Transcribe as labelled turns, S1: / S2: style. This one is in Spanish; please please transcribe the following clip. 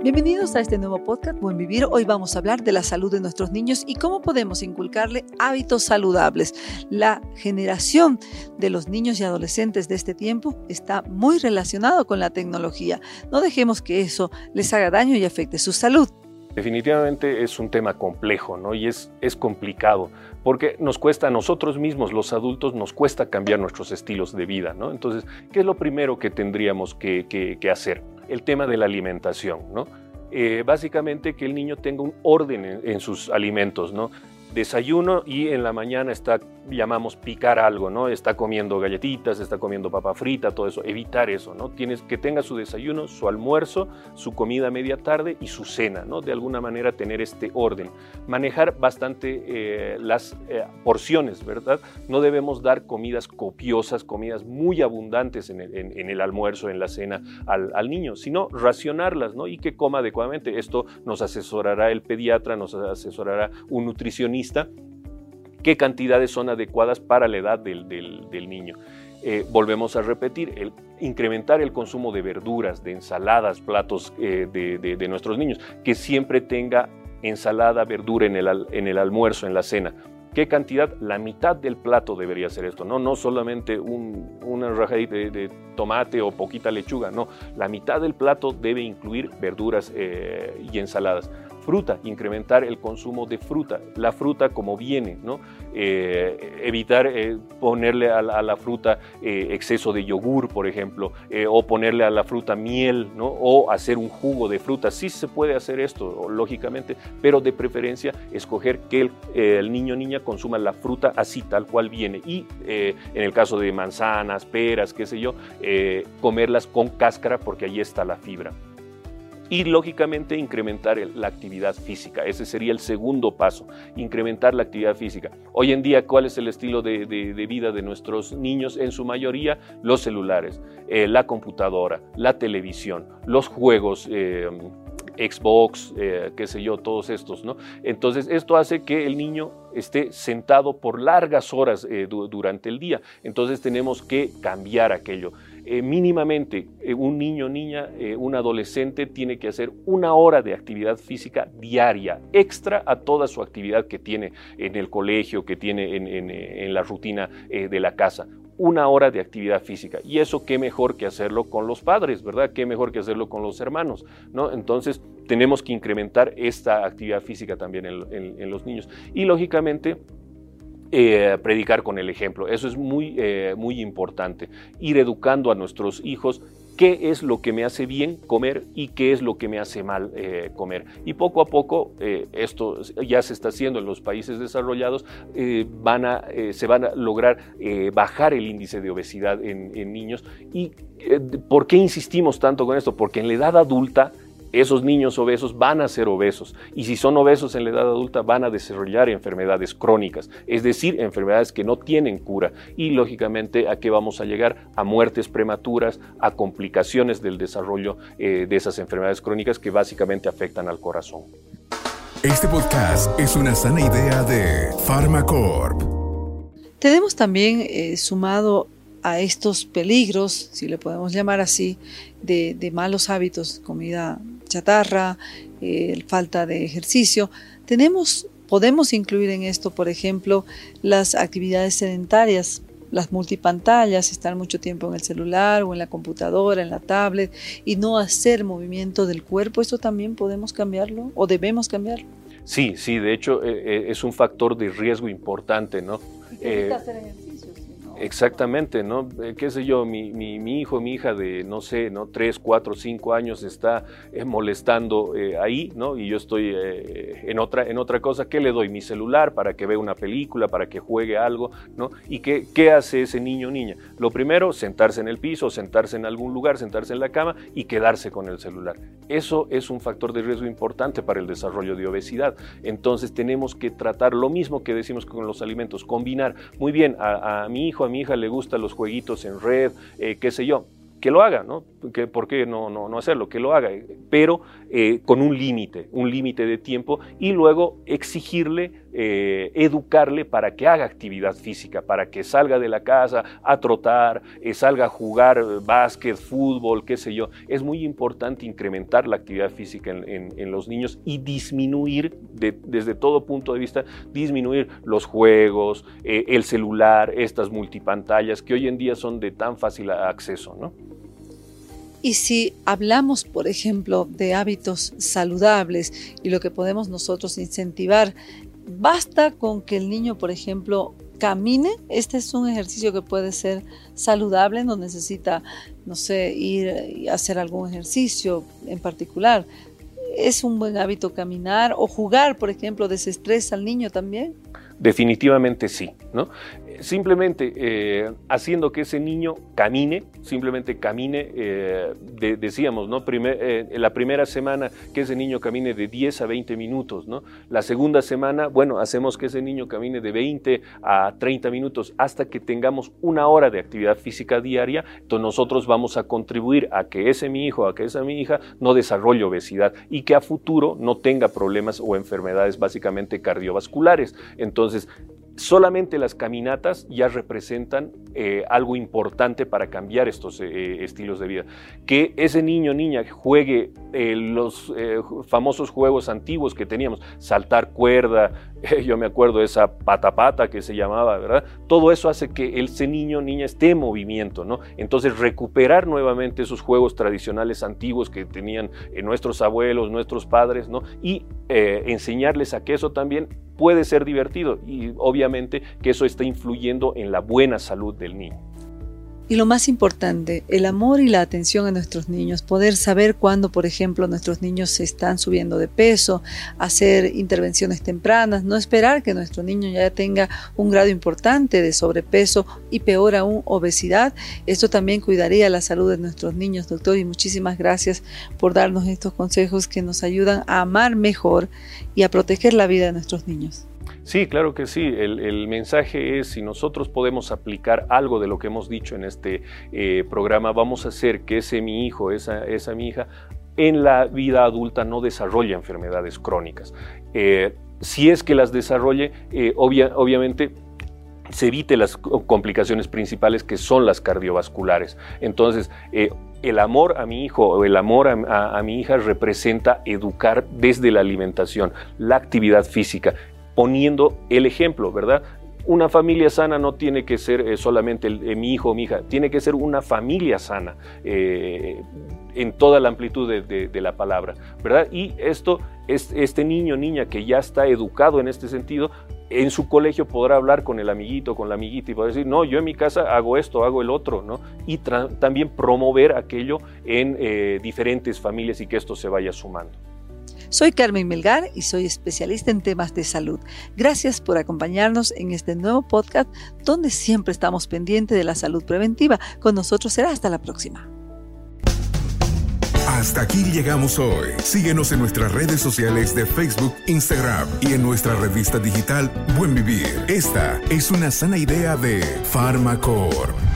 S1: Bienvenidos a este nuevo podcast Buen Vivir. Hoy vamos a hablar de la salud de nuestros niños y cómo podemos inculcarle hábitos saludables. La generación de los niños y adolescentes de este tiempo está muy relacionado con la tecnología. No dejemos que eso les haga daño y afecte su salud.
S2: Definitivamente es un tema complejo ¿no? y es, es complicado porque nos cuesta a nosotros mismos, los adultos, nos cuesta cambiar nuestros estilos de vida. ¿no? Entonces, ¿qué es lo primero que tendríamos que, que hacer? El tema de la alimentación, ¿no? Eh, básicamente que el niño tenga un orden en, en sus alimentos, ¿no? desayuno y en la mañana está, llamamos picar algo, ¿no? Está comiendo galletitas, está comiendo papa frita, todo eso. Evitar eso, ¿no? Tienes que tenga su desayuno, su almuerzo, su comida media tarde y su cena, ¿no? De alguna manera tener este orden. Manejar bastante eh, las eh, porciones, ¿verdad? No debemos dar comidas copiosas, comidas muy abundantes en el, almuerzo, en la cena al, al, niño, sino racionarlas, ¿no? Y que coma adecuadamente. Esto nos asesorará el pediatra, nos asesorará un nutricionista qué cantidades son adecuadas para la edad del, niño. Eh, volvemos a repetir, el, incrementar el consumo de verduras, de ensaladas, platos eh, de, nuestros niños, que siempre tenga ensalada, verdura en el, en el almuerzo, en la cena. ¿Qué cantidad? La mitad del plato debería ser esto, no, no solamente un, una rajadita de, tomate o poquita lechuga, no, la mitad del plato debe incluir verduras eh, y ensaladas fruta, incrementar el consumo de fruta, la fruta como viene, ¿no? Eh, evitar eh, ponerle a la, fruta eh, exceso de yogur, por ejemplo, o ponerle a la fruta miel, ¿no? o hacer un jugo de fruta. Sí se puede hacer esto, lógicamente, pero de preferencia escoger que el, el niño o niña consuma la fruta así, tal cual viene. Y en el caso de manzanas, peras, qué sé yo, comerlas con cáscara porque ahí está la fibra y lógicamente incrementar la actividad física. Ese sería el segundo paso, incrementar la actividad física. Hoy en día, ¿cuál es el estilo de, vida de nuestros niños? En su mayoría, los celulares, eh, la computadora, la televisión, los juegos. Eh, Xbox, eh, qué sé yo, todos estos, ¿no? Entonces, esto hace que el niño esté sentado por largas horas durante el día. Entonces, tenemos que cambiar aquello. Eh, mínimamente eh, un niño, niña, eh, un adolescente tiene que hacer una hora de actividad física diaria, extra a toda su actividad que tiene en el colegio, que tiene en, la rutina de la casa una hora de actividad física. Y eso qué mejor que hacerlo con los padres, ¿verdad? Qué mejor que hacerlo con los hermanos, ¿no? Entonces tenemos que incrementar esta actividad física también en los niños. Y lógicamente eh, predicar con el ejemplo. Eso es muy, eh, muy importante. Ir educando a nuestros hijos qué es lo que me hace bien comer y qué es lo que me hace mal eh, comer. Y poco a poco, esto ya se está haciendo en los países desarrollados, van a, se van a lograr bajar el índice de obesidad en, en niños. ¿Y por qué insistimos tanto con esto? Porque en la edad adulta esos niños obesos van a ser obesos y si son obesos en la edad adulta van a desarrollar enfermedades crónicas, es decir, enfermedades que no tienen cura y lógicamente a qué vamos a llegar a muertes prematuras, a complicaciones del desarrollo eh, de esas enfermedades crónicas que básicamente afectan al corazón.
S3: Este podcast es una sana idea de Pharmacorp.
S1: Tenemos también eh, sumado a estos peligros, si le podemos llamar así, de, de malos hábitos, comida chatarra, eh, falta de ejercicio. Tenemos, podemos incluir en esto, por ejemplo, las actividades sedentarias, las multipantallas, estar mucho tiempo en el celular o en la computadora, en la tablet y no hacer movimiento del cuerpo. ¿Esto también podemos cambiarlo o debemos cambiarlo?
S2: Sí, sí, de hecho eh, eh, es un factor de riesgo importante, ¿no?
S1: hacer ejercicio.
S2: Exactamente, ¿no? Eh, qué sé yo, mi, mi, hijo, mi hija de, no sé, ¿no? Tres, cuatro, cinco años está eh, molestando eh, ahí, ¿no? Y yo estoy en, otra, en otra cosa, ¿qué le doy? Mi celular para que vea una película, para que juegue algo, ¿no? ¿Y qué, qué hace ese niño o niña? Lo primero, sentarse en el piso, sentarse en algún lugar, sentarse en la cama y quedarse con el celular. Eso es un factor de riesgo importante para el desarrollo de obesidad. Entonces tenemos que tratar lo mismo que decimos con los alimentos, combinar muy bien a, a mi hijo, a mi hija le gustan los jueguitos en red, eh, qué sé yo, que lo haga, ¿no? Que, ¿Por qué no, no, no, hacerlo? Que lo haga, pero eh, con un límite, un límite de tiempo y luego exigirle, eh, educarle para que haga actividad física, para que salga de la casa a trotar, eh, salga a jugar básquet, fútbol, qué sé yo. Es muy importante incrementar la actividad física en, los niños y disminuir, desde todo punto de vista, disminuir los juegos, el celular, estas multipantallas que hoy en día son de tan fácil acceso, ¿no?
S1: Y si hablamos, por ejemplo, de hábitos saludables y lo que podemos nosotros incentivar, basta con que el niño, por ejemplo, camine. Este es un ejercicio que puede ser saludable, no necesita, no sé, ir y hacer algún ejercicio en particular. ¿Es un buen hábito caminar o jugar, por ejemplo, desestresa al niño también?
S2: Definitivamente sí, ¿no? Simplemente eh, haciendo que ese niño camine, simplemente camine, eh, decíamos, ¿no? Eh, la primera semana que ese niño camine de 10 a 20 minutos, ¿no? La segunda semana, bueno, hacemos que ese niño camine de 20 a 30 minutos hasta que tengamos una hora de actividad física diaria, entonces nosotros vamos a contribuir a que ese mi hijo, a que esa mi hija no desarrolle obesidad y que a futuro no tenga problemas o enfermedades básicamente cardiovasculares. Entonces, solamente las caminatas ya representan eh, algo importante para cambiar estos eh, estilos de vida. Que ese niño o niña juegue eh, los famosos juegos antiguos que teníamos, saltar cuerda, yo me acuerdo de esa pata pata que se llamaba, ¿verdad? Todo eso hace que ese niño o niña esté en movimiento, ¿no? Entonces recuperar nuevamente esos juegos tradicionales antiguos que tenían nuestros abuelos, nuestros padres, ¿no? Y enseñarles a que eso también puede ser divertido y obviamente que eso está influyendo en la buena salud del niño.
S1: Y lo más importante, el amor y la atención a nuestros niños, poder saber cuándo, por ejemplo, nuestros niños se están subiendo de peso, hacer intervenciones tempranas, no esperar que nuestro niño ya tenga un grado importante de sobrepeso y peor aún obesidad. Esto también cuidaría la salud de nuestros niños, doctor, y muchísimas gracias por darnos estos consejos que nos ayudan a amar mejor y a proteger la vida de nuestros niños.
S2: Sí, claro que sí. El, mensaje es, si nosotros podemos aplicar algo de lo que hemos dicho en este eh, programa, vamos a hacer que ese mi hijo, esa, mi hija, en la vida adulta no desarrolle enfermedades crónicas. Eh, si es que las desarrolle, eh, obviamente se evite las complicaciones principales que son las cardiovasculares. Entonces, el amor a mi hijo o el amor a, mi hija representa educar desde la alimentación, la actividad física poniendo el ejemplo, ¿verdad? Una familia sana no tiene que ser eh, solamente eh, mi hijo o mi hija, tiene que ser una familia sana eh, en toda la amplitud de, la palabra, ¿verdad? Y esto, este niño niña que ya está educado en este sentido, en su colegio podrá hablar con el amiguito, con la amiguita y podrá decir, no, yo en mi casa hago esto, hago el otro, ¿no? Y también promover aquello en diferentes familias y que esto se vaya sumando.
S1: Soy Carmen Melgar y soy especialista en temas de salud. Gracias por acompañarnos en este nuevo podcast donde siempre estamos pendientes de la salud preventiva. Con nosotros será hasta la próxima.
S3: Hasta aquí llegamos hoy. Síguenos en nuestras redes sociales de Facebook, Instagram y en nuestra revista digital Buen Vivir. Esta es una sana idea de Farmacor.